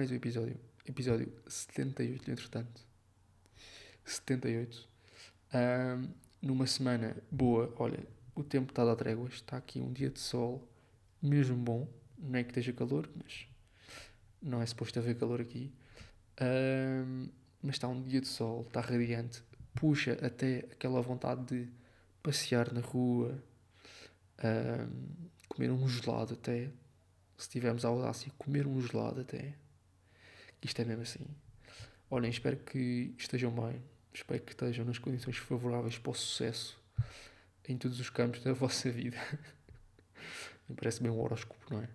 mais um episódio. Episódio 78, entretanto. 78. Ahm, numa semana boa, olha, o tempo está a dar tréguas. Está aqui um dia de sol, mesmo bom. Não é que esteja calor, mas não é suposto haver calor aqui. Ahm, mas está um dia de sol, está radiante. Puxa até aquela vontade de passear na rua, ahm, comer um gelado até. Se tivermos a audácia, comer um gelado até. Isto é mesmo assim. Olhem, espero que estejam bem. Espero que estejam nas condições favoráveis para o sucesso em todos os campos da vossa vida. Me parece bem um horóscopo, não é?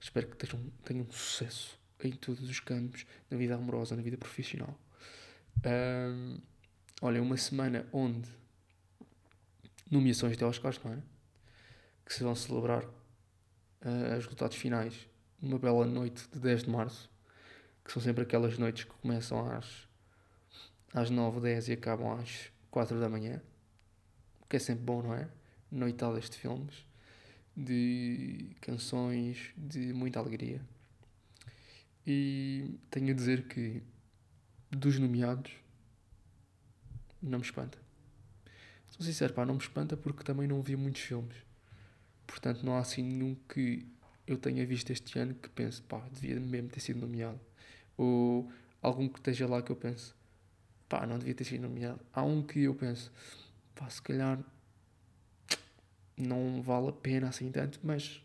Espero que tenham, tenham sucesso em todos os campos, na vida amorosa, na vida profissional. Ahm, olha, uma semana onde nomeações de Oscars, não é? Que se vão celebrar ah, os resultados finais numa bela noite de 10 de março, que são sempre aquelas noites que começam às, às 9, 10 e acabam às 4 da manhã, que é sempre bom, não é? Noitadas de filmes, de canções, de muita alegria. E tenho a dizer que dos nomeados não me espanta. Sou sincero, pá, não me espanta porque também não vi muitos filmes. Portanto, não há assim nenhum que eu tenha visto este ano que pense, pá, devia mesmo ter sido nomeado. Ou algum que esteja lá que eu pense, pá, não devia ter sido nomeado. Há um que eu penso, pá, se calhar não vale a pena assim tanto, mas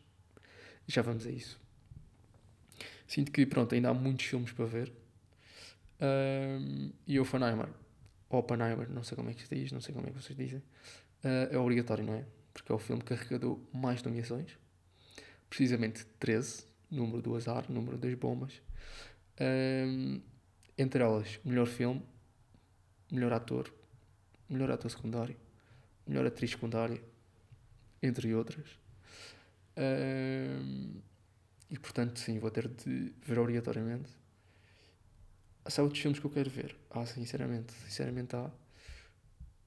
já vamos a isso. Sinto que, pronto, ainda há muitos filmes para ver. Ahm, e o Oppenheimer, Oppenheimer, não sei como é que se diz, não sei como é que vocês dizem, ah, é obrigatório, não é? Porque é o filme que arrecadou mais nomeações. Precisamente 13, número do azar, número das bombas. Ahm, entre elas, melhor filme, melhor ator, melhor ator secundário, melhor atriz secundária, entre outras. Ahm, e portanto, sim, vou ter de ver obrigatoriamente. Há outros filmes que eu quero ver. Ah, sinceramente, sinceramente há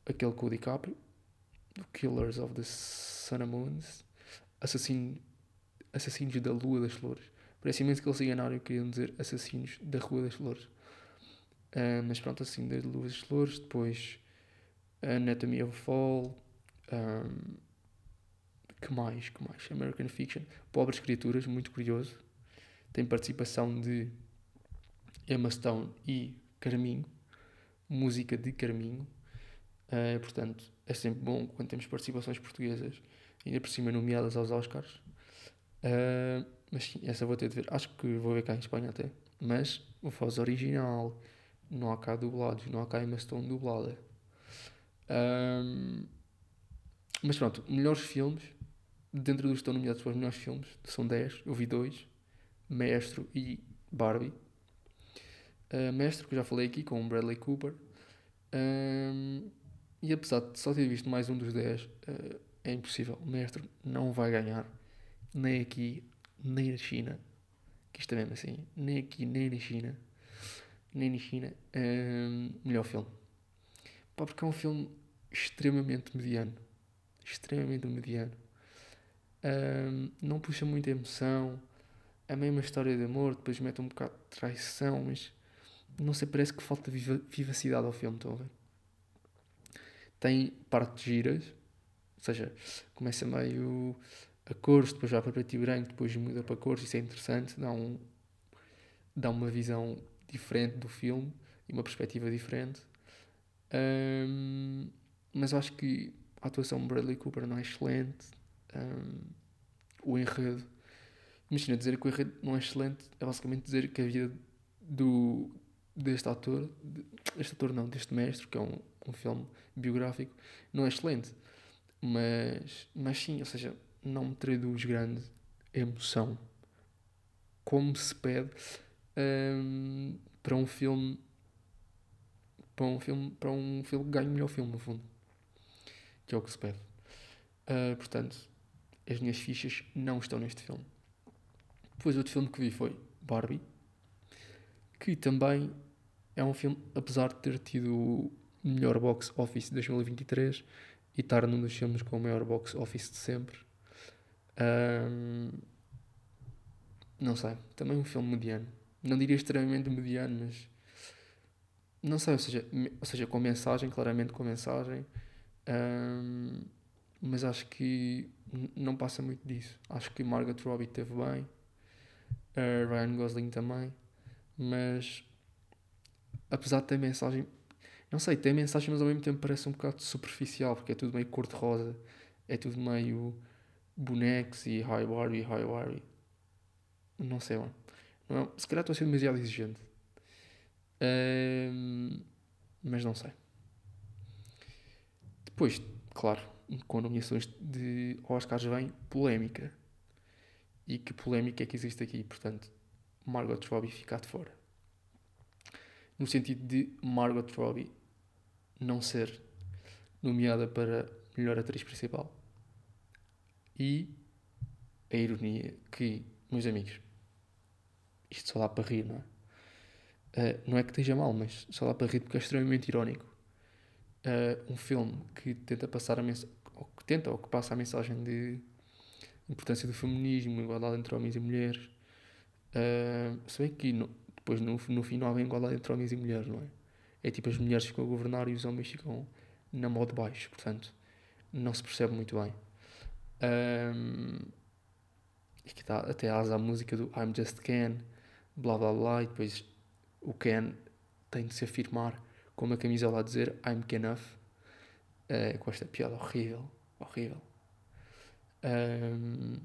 aquele com o DiCaprio, do Killers of the Sun Moons, Assassino, Assassinos da Lua das Flores. Parece imenso que eles se enganaram e queriam dizer Assassinos da Rua das Flores. Ah, mas pronto, assim, da Lua das Flores, depois Anatomy of Fall, ahm, que mais, que mais? American Fiction, Pobres Criaturas, muito curioso. Tem participação de Emma Stone e Carminho, música de Carminho. Ah, portanto, é sempre bom quando temos participações portuguesas, ainda por cima nomeadas aos Oscars. Ah, mas sim, essa vou ter de ver. Acho que vou ver cá em Espanha até. Mas o voz original, não há cá dublados, não há cá Emma Stone dublada. Ahm, mas pronto, melhores filmes, dentro dos que estão nomeados para os melhores filmes, são 10, eu vi dois, Mestre e Barbie. Uh, Mestre, que eu já falei aqui, com Bradley Cooper. Ahm, e apesar de só ter visto mais um dos 10, uh, é impossível. O Mestre não vai ganhar, nem aqui, nem na China. Que isto é mesmo assim, nem aqui, nem na China. Nem na China. Ahm, melhor filme. Pá, porque é um filme extremamente mediano. Extremamente mediano. Ahm, não puxa muita emoção. É meio uma história de amor, depois mete um bocado de traição, mas não sei, parece que falta viva- vivacidade ao filme, estão a ver? Tem partes giras, ou seja, começa meio a cores, depois vai para preto e branco, depois muda para cores, isso é interessante, dá, um, dá uma visão diferente do filme e uma perspectiva diferente. Ahm, mas acho que a atuação de Bradley Cooper não é excelente. Ahm, o enredo. Imagina, dizer que o enredo não é excelente é basicamente dizer que a vida do, deste ator, de- este ator não, deste mestre, que é um, um filme biográfico, não é excelente. Mas, mas sim, ou seja, não me traduz grande emoção. Como se pede ahm, para um filme para um filme para um filme que ganhe o melhor filme no fundo. Que é o que se pede. Ah, portanto as minhas fichas não estão neste filme. Depois outro filme que vi foi Barbie que também é um filme apesar de ter tido o melhor box office de 2023 e estar num dos filmes com o maior box office de sempre Um, não sei, também um filme mediano. Não diria extremamente mediano, mas não sei, ou seja, ou seja com mensagem, claramente com mensagem, um, mas acho que não passa muito disso. Acho que Margot Robbie teve bem, uh, Ryan Gosling também, mas apesar de ter mensagem, não sei, tem mensagem, mas ao mesmo tempo parece um bocado superficial, porque é tudo meio cor-de-rosa, é tudo meio bonecos e high Barbie, high Barbie. Não sei, mano. Não é- se calhar estou a ser demasiado exigente. Ahm, mas não sei. Depois, claro, com nomeações de Oscars vem polémica. E que polémica é que existe aqui? Portanto, Margot Robbie ficar de fora. No sentido de Margot Robbie não ser nomeada para melhor atriz principal. E a ironia que, meus amigos, isto só dá para rir, não é? Uh, não é que esteja mal, mas só dá para rir porque é extremamente irónico. Uh, um filme que tenta passar a mensagem, ou que tenta, ou que passa a mensagem de importância do feminismo, igualdade entre homens e mulheres. Uh, se bem que no, depois no, no fim não há igualdade entre homens e mulheres, não é? É tipo as mulheres ficam a governar e os homens ficam na mão de baixo, portanto não se percebe muito bem. Um, e que tá, até asa a música do I'm Just Ken, blá blá blá, e depois o Ken tem de se afirmar com uma camisola a dizer I'm Kenough, uh, com esta piada horrível, horrível. Um,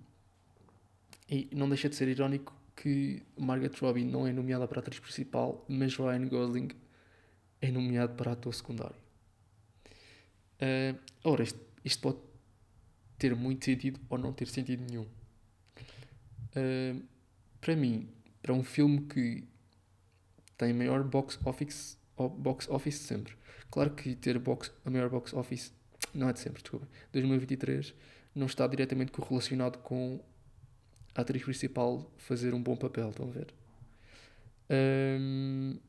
e não deixa de ser irónico que Margaret Robbie não é nomeada para a atriz principal, mas Ryan Gosling é nomeado para ator secundário. Uh, ora, isto, isto pode ter muito sentido ou não ter sentido nenhum. Uh, para mim, para um filme que tem maior box office, box office de sempre. Claro que ter box, a maior box office não é de sempre, desculpa. 2023 não está diretamente correlacionado com a atriz principal fazer um bom papel, estão a ver? Um,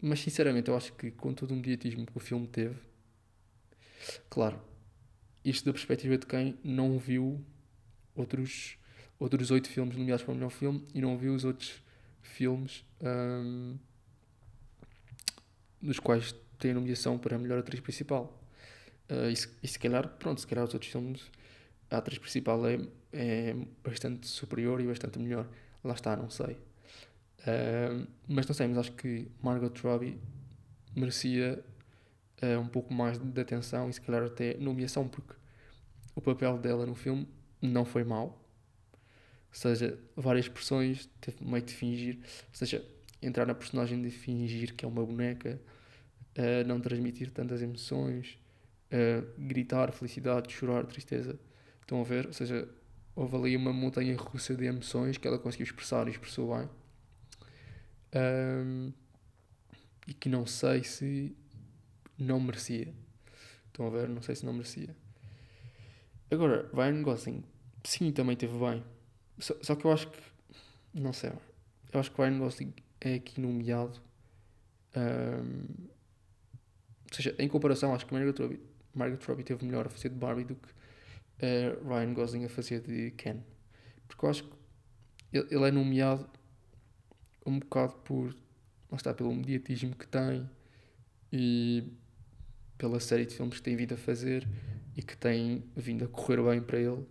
mas sinceramente, eu acho que com todo o mediatismo que o filme teve, claro, isto da perspectiva de quem não viu outros outros oito filmes nomeados para o melhor filme e não viu os outros filmes um, dos quais tem nomeação para a melhor atriz principal. Uh, e, se, e se calhar, pronto, se calhar os outros filmes, a atriz principal é, é bastante superior e bastante melhor. Lá está, não sei. Uh, mas não sei, mas acho que Margot Robbie merecia uh, um pouco mais de atenção e se calhar até nomeação, porque o papel dela no filme não foi mau. Ou seja, várias expressões, teve meio de fingir, ou seja, entrar na personagem de fingir que é uma boneca, uh, não transmitir tantas emoções, uh, gritar felicidade, chorar, tristeza. Estão a ver? Ou seja, houve ali uma montanha russa de emoções que ela conseguiu expressar e expressou bem. Um, e que não sei se não merecia. Estão a ver? Não sei se não merecia. Agora, Ryan Gosling, sim, também teve bem. Só, só que eu acho que. Não sei. Eu acho que Ryan Gosling é aqui nomeado. Um, ou seja, em comparação, acho que Margaret Robbie, Margaret Robbie teve melhor a fazer de Barbie do que uh, Ryan Gosling a fazer de Ken. Porque eu acho que ele, ele é nomeado um bocado por. Lá está, pelo mediatismo que tem e pela série de filmes que tem vindo a fazer e que tem vindo a correr bem para ele.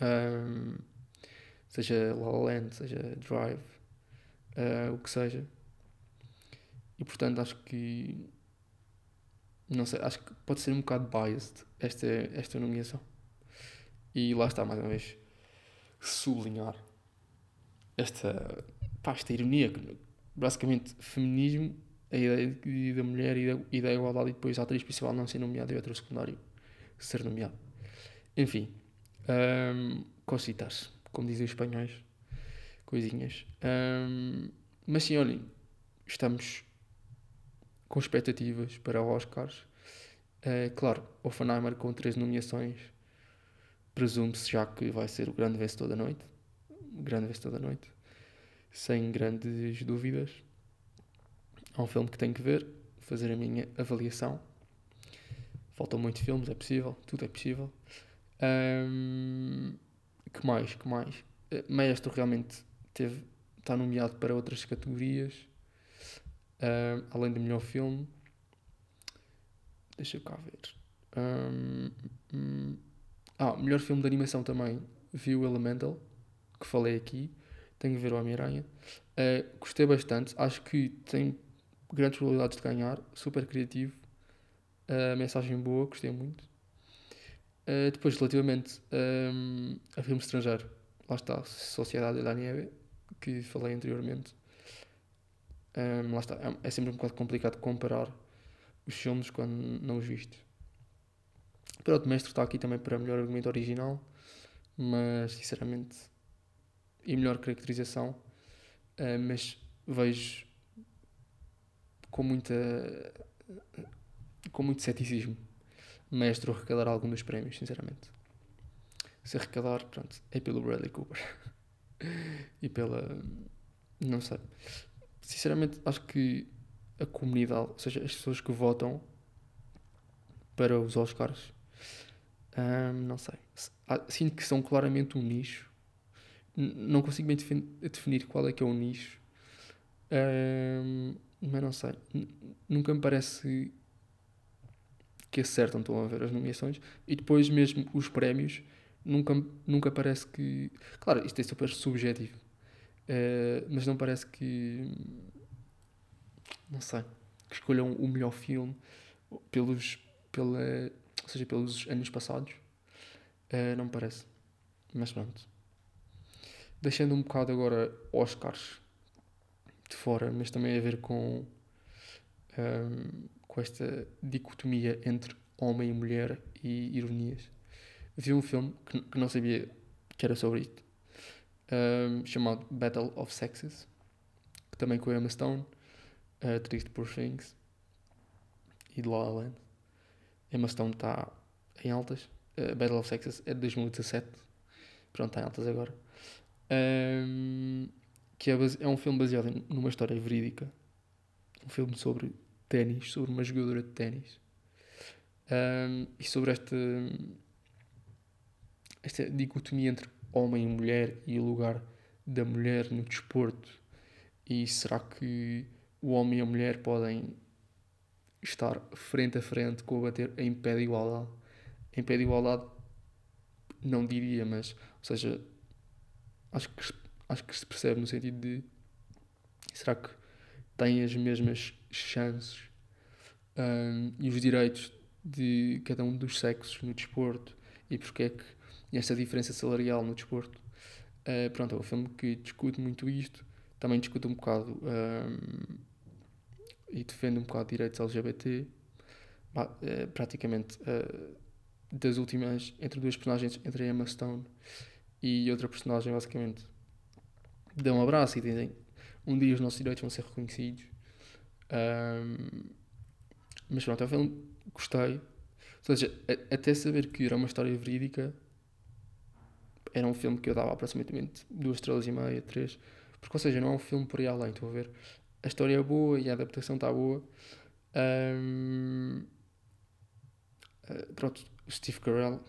Um, seja La La Land, seja Drive, uh, o que seja. E portanto acho que não sei, acho que pode ser um bocado biased esta, esta nomeação. E lá está, mais uma vez, sublinhar esta, pá, esta ironia, que basicamente feminismo, a ideia da mulher e da, e da igualdade, e depois a atriz principal não ser nomeada e outro secundário ser nomeado. Enfim, um, cositas, como dizem os espanhóis, coisinhas. Um, mas sim, olhem, estamos com expectativas para Oscars. Uh, claro, Oppenheimer com três nomeações, presume-se já que vai ser o grande vencedor da noite. Grande vencedor da noite. Sem grandes dúvidas. É um filme que tenho que ver, fazer a minha avaliação. Faltam muitos filmes, é possível, tudo é possível. Um, que mais? Que mais? Uh, Maestro realmente teve, está nomeado para outras categorias, uh, além do melhor filme. Deixa eu cá ver. Um, um, ah, melhor filme de animação também. Vi o Elemental, que falei aqui. Tenho que ver o Homem-Aranha. Uh, gostei bastante. Acho que tem grandes probabilidades de ganhar. Super criativo. Uh, mensagem boa, gostei muito. Uh, depois, relativamente um, a filme estrangeiro, lá está, Sociedade de la Nieve, que falei anteriormente. Um, lá está, é, é sempre um bocado complicado comparar os filmes quando não os viste. Pronto, Mestre está aqui também para melhor argumento original, mas sinceramente, e melhor caracterização, uh, mas vejo com muita com muito ceticismo Mestre arrecadar algum dos prémios, sinceramente. Se arrecadar, pronto, é pelo Bradley Cooper e pela. Não sei. Sinceramente, acho que a comunidade, ou seja, as pessoas que votam para os Oscars, hum, não sei. Ah, sinto que são claramente um nicho. Não consigo bem definir qual é que é o nicho. Hum, mas não sei. Nunca me parece que acertam, estão a ver as nomeações. E depois mesmo os prémios, nunca, nunca parece que... Claro, isto é super subjetivo. Uh, mas não parece que não sei, que escolham o melhor filme pelos, pela, ou seja, pelos anos passados. Uh, não me parece. Mas pronto. Deixando um bocado agora Oscars de fora, mas também a ver com, um, com esta dicotomia entre homem e mulher e ironias. Vi um filme que, que não sabia que era sobre isto, um, chamado Battle of Sexes, que também com a Emma Stone uh, Triste por Things e de La La Land. Emma Stone está em altas. Uh, Battle of Sexes é de 2017. Pronto, está em altas agora. Um, que é, base... é, um filme baseado numa história verídica. Um filme sobre ténis, sobre uma jogadora de ténis. Um, e sobre esta, esta dicotomia entre homem e mulher e o lugar da mulher no desporto. E será que o homem e a mulher podem estar frente a frente, combater em pé de igualdade. Em pé de igualdade, não diria, mas, ou seja, acho que, acho que se percebe no sentido de será que têm as mesmas chances um, e os direitos de cada um dos sexos no desporto e porque é que esta diferença salarial no desporto. Uh, pronto, é um filme que discute muito isto, também discute um bocado um, e defende um bocado direitos LGBT. É, praticamente uh, das últimas, entre duas personagens, entre Emma Stone e outra personagem, basicamente, dão um abraço e dizem: Um dia os nossos direitos vão ser reconhecidos. Um, mas pronto, é um filme gostei. Ou seja, a, até saber que era uma história verídica, era um filme que eu dava aproximadamente duas estrelas e meia, três. Porque, ou seja, não é um filme por aí além, estou a ver a história é boa e a adaptação está boa. Um, eh, pronto, Steve Carell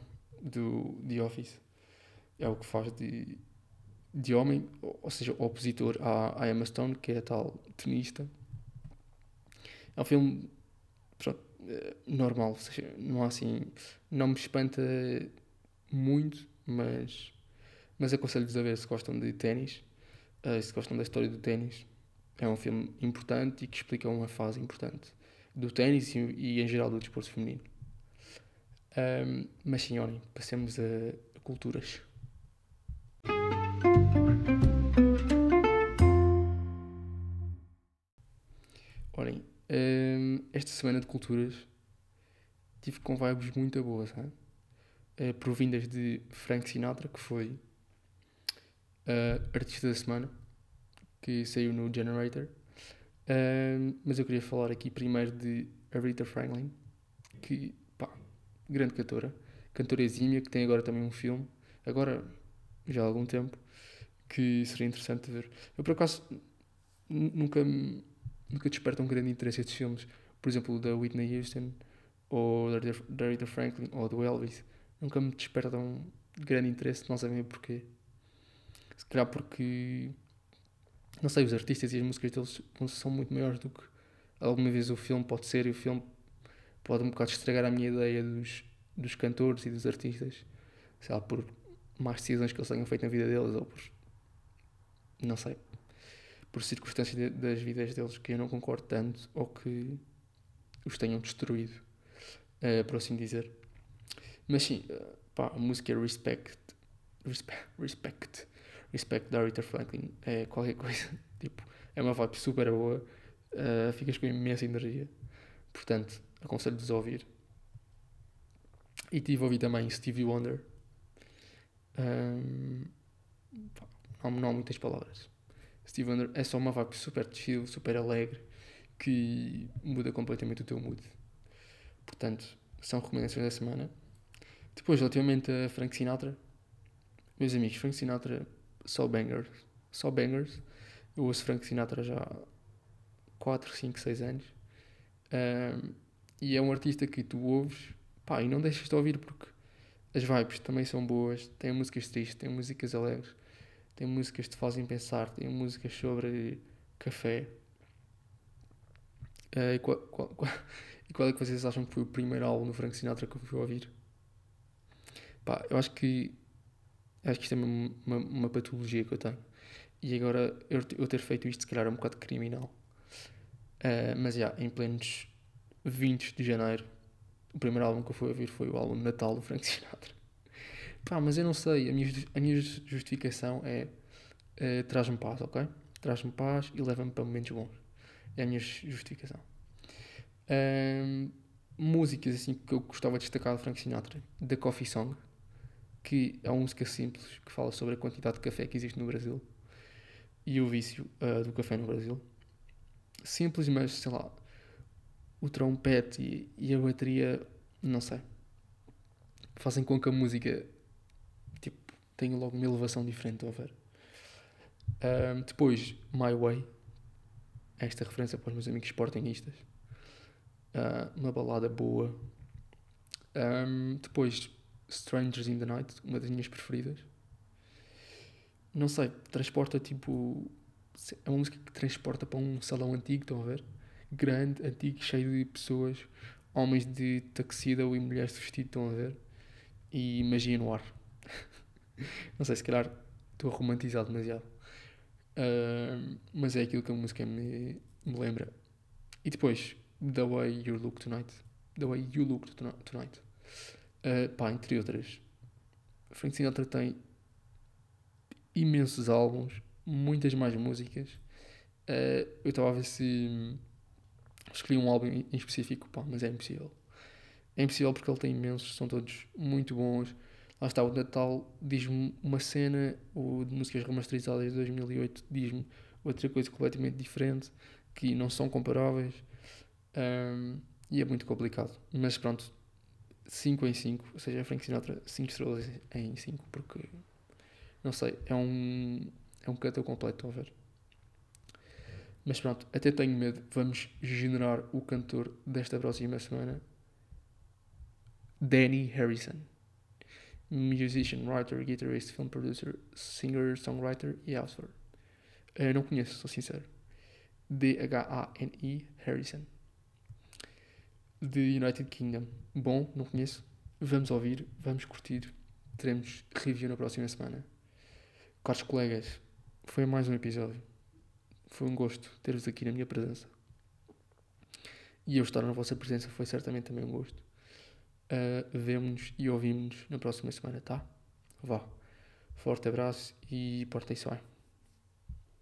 do The Office é o que faz de, de homem, ou seja, opositor à, à Emma Stone, que é a tal tenista. É um filme pronto, uh, normal, ou seja, não há assim, não me espanta muito, mas, mas aconselho-vos a ver se gostam de ténis, uh, se gostam da história do ténis é um filme importante e que explica uma fase importante do ténis e, e, em geral do desporto feminino. Um, mas sim, olhem, passemos a, a culturas. Esta semana de culturas tive com vibes muito boas? Uh, provindas de Frank Sinatra, que foi uh, artista da semana que saiu no Generator. mas eu queria falar aqui primeiro de Aretha Franklin, que, pá, grande cantora, cantora exímia, que tem agora também um filme, agora já há algum tempo, que seria interessante ver. Eu, por acaso, nunca, nunca desperta um grande interesse estes filmes, por exemplo, da Whitney Houston, ou da Aretha Franklin, ou do Elvis, nunca me despertam grande interesse, não sabem porquê. Se calhar porque, não sei, os artistas e as músicas deles são muito maiores do que alguma vez o filme pode ser, e o filme pode um bocado estragar a minha ideia dos, dos cantores e dos artistas, sei lá, por más decisões que eles tenham feito na vida deles ou por, não sei, por circunstâncias das vidas deles que eu não concordo tanto ou que os tenham destruído, uh, por assim dizer. Mas sim, uh, pá, a música é Respect, Respect, Respect, Respect da Aretha Franklin, é qualquer coisa, tipo, é uma vibe super boa, uh, ficas com imensa energia, portanto, aconselho-vos a ouvir. E tive a ouvir também Stevie Wonder. Um, não, não há muitas palavras. Steve Wonder é só uma vibe super chill, super alegre, que muda completamente o teu mood. Portanto, são recomendações da semana. Depois, relativamente a Frank Sinatra, meus amigos, Frank Sinatra só bangers, só bangers. Eu ouço Frank Sinatra já há 4, 5, 6 anos. Um, e é um artista que tu ouves, pá, e não deixas de ouvir porque as vibes também são boas. Tem músicas tristes, tem músicas alegres tem músicas que te fazem pensar, tem músicas sobre café. Uh, e, qual, qual, qual, é que vocês acham que foi o primeiro álbum do Frank Sinatra que eu fui ouvir? Pá, eu acho que acho que isto é uma, uma, uma patologia que eu tenho. E agora eu, eu, ter feito isto se calhar é um bocado criminal. Uh, mas já, yeah, em plenos 20 de janeiro, o primeiro álbum que eu fui ouvir foi o álbum Natal do Frank Sinatra. Pá, mas eu não sei. A minha, a minha justificação é uh, traz-me paz, ok? Traz-me paz e leva-me para momentos bons. É a minha justificação. Um, músicas assim que eu gostava de destacar de Frank Sinatra, The Coffee Song, que é uma música simples que fala sobre a quantidade de café que existe no Brasil e o vício uh, do café no Brasil. Simples, mas sei lá, o trompete e, e a bateria, não sei, fazem com que a música tem logo uma elevação diferente, a ver? Um, depois, My Way, esta referência para os meus amigos sportingistas, uh, uma balada boa. Um, depois, Strangers in the Night, uma das minhas preferidas. Não sei, transporta tipo. É uma música que transporta para um salão antigo, estão a ver? Grande, antigo, cheio de pessoas, homens de tuxedo e mulheres de vestido, estão a ver? E magia no ar. Não sei, se calhar estou a romantizar demasiado. Mas é aquilo que a música me, me lembra. E depois, The Way You Look Tonight. The Way You Look Tonight. Uh, pá, entre outras. Frank Sinatra tem imensos álbuns, muitas mais músicas. Uh, eu estava a ver se escolhi um álbum em específico, pá, mas é impossível. É impossível porque ele tem imensos, são todos muito bons lá está, o Natal diz-me uma cena, o de músicas remasterizadas de 2008 diz-me outra coisa completamente diferente, que não são comparáveis, um, e é muito complicado. Mas pronto, 5 em 5, ou seja, Frank Sinatra 5 estrelas em 5, porque, não sei, é um, é um cantor completo, a ver. Mas pronto, até tenho medo. Vamos generar o cantor desta próxima semana. Danny Harrison musician, writer, guitarist, film producer, singer, songwriter e author. Uh, não conheço, sou sincero. D-H-A-N-I Harrison. The United Kingdom. Bom, não conheço. Vamos ouvir, vamos curtir. Teremos review na próxima semana. Caros colegas, foi mais um episódio. Foi um gosto ter-vos aqui na minha presença. E eu estar na vossa presença foi certamente também um gosto. Uh, Vemo-nos e ouvimos-nos na próxima semana, tá? Vá. Forte abraço e portem-se bem.